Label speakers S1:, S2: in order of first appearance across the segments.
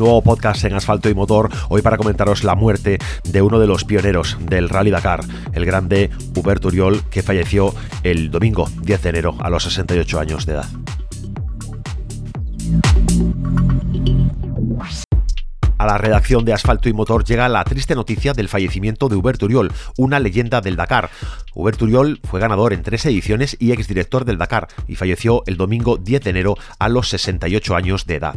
S1: nuevo podcast en asfalto y motor, hoy para comentaros la muerte de uno de los pioneros del Rally Dakar, el grande Hubert Uriol, que falleció el domingo 10 de enero a los 68 años de edad. A la redacción de Asfalto y Motor llega la triste noticia del fallecimiento de Hubert Uriol, una leyenda del Dakar. Hubert Uriol fue ganador en tres ediciones y exdirector del Dakar y falleció el domingo 10 de enero a los 68 años de edad.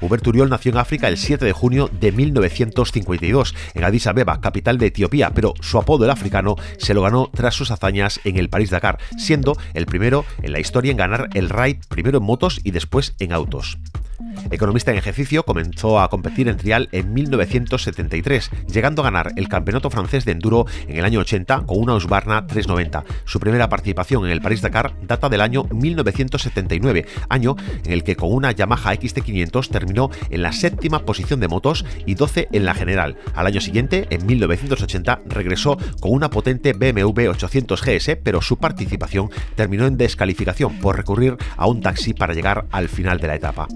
S1: Hubert Uriol nació en África el 7 de junio de 1952, en Addis Abeba, capital de Etiopía, pero su apodo el africano se lo ganó tras sus hazañas en el París-Dakar, siendo el primero en la historia en ganar el ride primero en motos y después en autos. Economista en ejercicio, comenzó a competir en trial en 1973, llegando a ganar el campeonato francés de enduro en el año 80 con una Husqvarna 390. Su primera participación en el París-Dakar data del año 1979, año en el que con una Yamaha XT500 terminó en la séptima posición de motos y 12 en la general. Al año siguiente, en 1980, regresó con una potente BMW 800 GS, pero su participación terminó en descalificación por recurrir a un taxi para llegar al final de la etapa.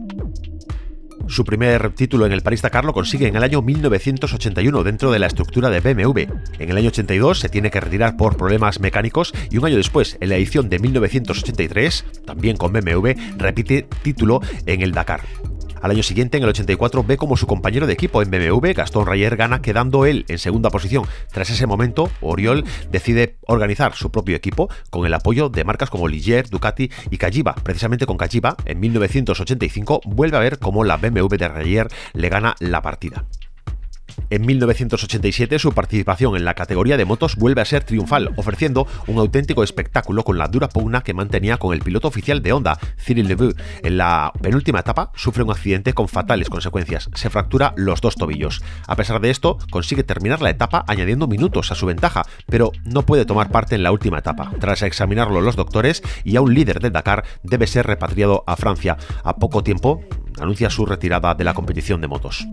S1: Su primer título en el París-Dakar lo consigue en el año 1981 dentro de la estructura de BMW. En el año 82 se tiene que retirar por problemas mecánicos y un año después, en la edición de 1983, también con BMW, repite título en el Dakar. Al año siguiente, en el 84, ve como su compañero de equipo en BMW, Gastón Rayer, gana quedando él en segunda posición. Tras ese momento, Oriol decide organizar su propio equipo con el apoyo de marcas como Ligier, Ducati y Cajiba. Precisamente con Cajiba, en 1985, vuelve a ver cómo la BMW de Rayer le gana la partida. En 1987 su participación en la categoría de motos vuelve a ser triunfal, ofreciendo un auténtico espectáculo con la dura pugna que mantenía con el piloto oficial de Honda, Cyril Neveu. En la penúltima etapa sufre un accidente con fatales consecuencias, se fractura los dos tobillos. A pesar de esto, consigue terminar la etapa añadiendo minutos a su ventaja, pero no puede tomar parte en la última etapa. Tras examinarlo los doctores y a un líder de Dakar debe ser repatriado a Francia. A poco tiempo anuncia su retirada de la competición de motos.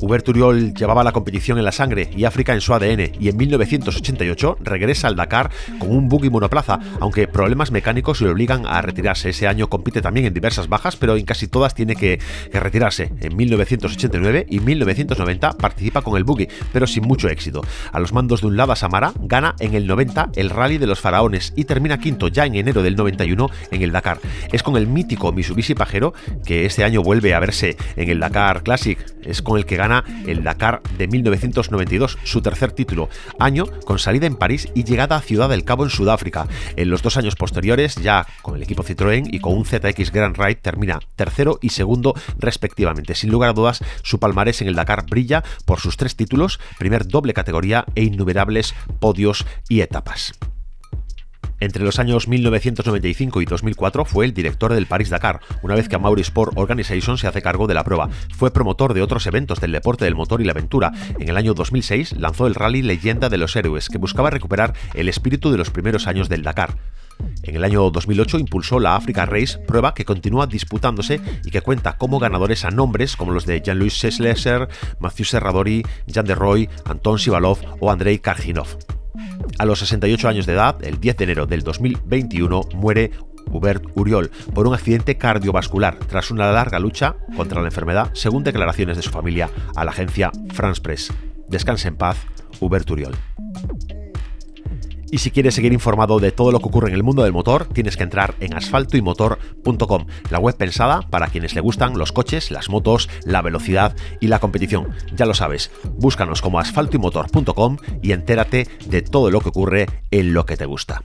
S1: Hubert Uriol llevaba la competición en la sangre y África en su ADN y en 1988 regresa al Dakar con un buggy monoplaza, aunque problemas mecánicos le obligan a retirarse. Ese año compite también en diversas bajas, pero en casi todas tiene que, retirarse. En 1989 y 1990 participa con el buggy, pero sin mucho éxito. A los mandos de un Lada Samara gana en el 90 el Rally de los Faraones y termina quinto ya en enero del 91 en el Dakar. Es con el mítico Mitsubishi Pajero que este año vuelve a verse en el Dakar Classic. Es con el que gana el Dakar de 1992, su tercer título, año con salida en París y llegada a Ciudad del Cabo en Sudáfrica. En los dos años posteriores, ya con el equipo Citroën y con un ZX Grand Ride, termina tercero y segundo respectivamente. Sin lugar a dudas, su palmarés en el Dakar brilla por sus tres títulos, primer doble categoría e innumerables podios y etapas. Entre los años 1995 y 2004 fue el director del Paris-Dakar, una vez que Mauri Sport Organization se hace cargo de la prueba. Fue promotor de otros eventos del deporte del motor y la aventura. En el año 2006 lanzó el rally Leyenda de los Héroes, que buscaba recuperar el espíritu de los primeros años del Dakar. En el año 2008 impulsó la Africa Race, prueba que continúa disputándose y que cuenta como ganadores a nombres como los de Jean-Louis Sesleser, Mathieu Serradori, Jan de Roy, Anton Sivalov o Andrei Karginov. A los 68 años de edad, el 10 de enero del 2021, muere Hubert Uriol por un accidente cardiovascular tras una larga lucha contra la enfermedad, según declaraciones de su familia a la agencia France Press. Descanse en paz, Hubert Uriol. Y si quieres seguir informado de todo lo que ocurre en el mundo del motor, tienes que entrar en asfaltoymotor.com, la web pensada para quienes le gustan los coches, las motos, la velocidad y la competición. Ya lo sabes, búscanos como asfaltoymotor.com y entérate de todo lo que ocurre en lo que te gusta.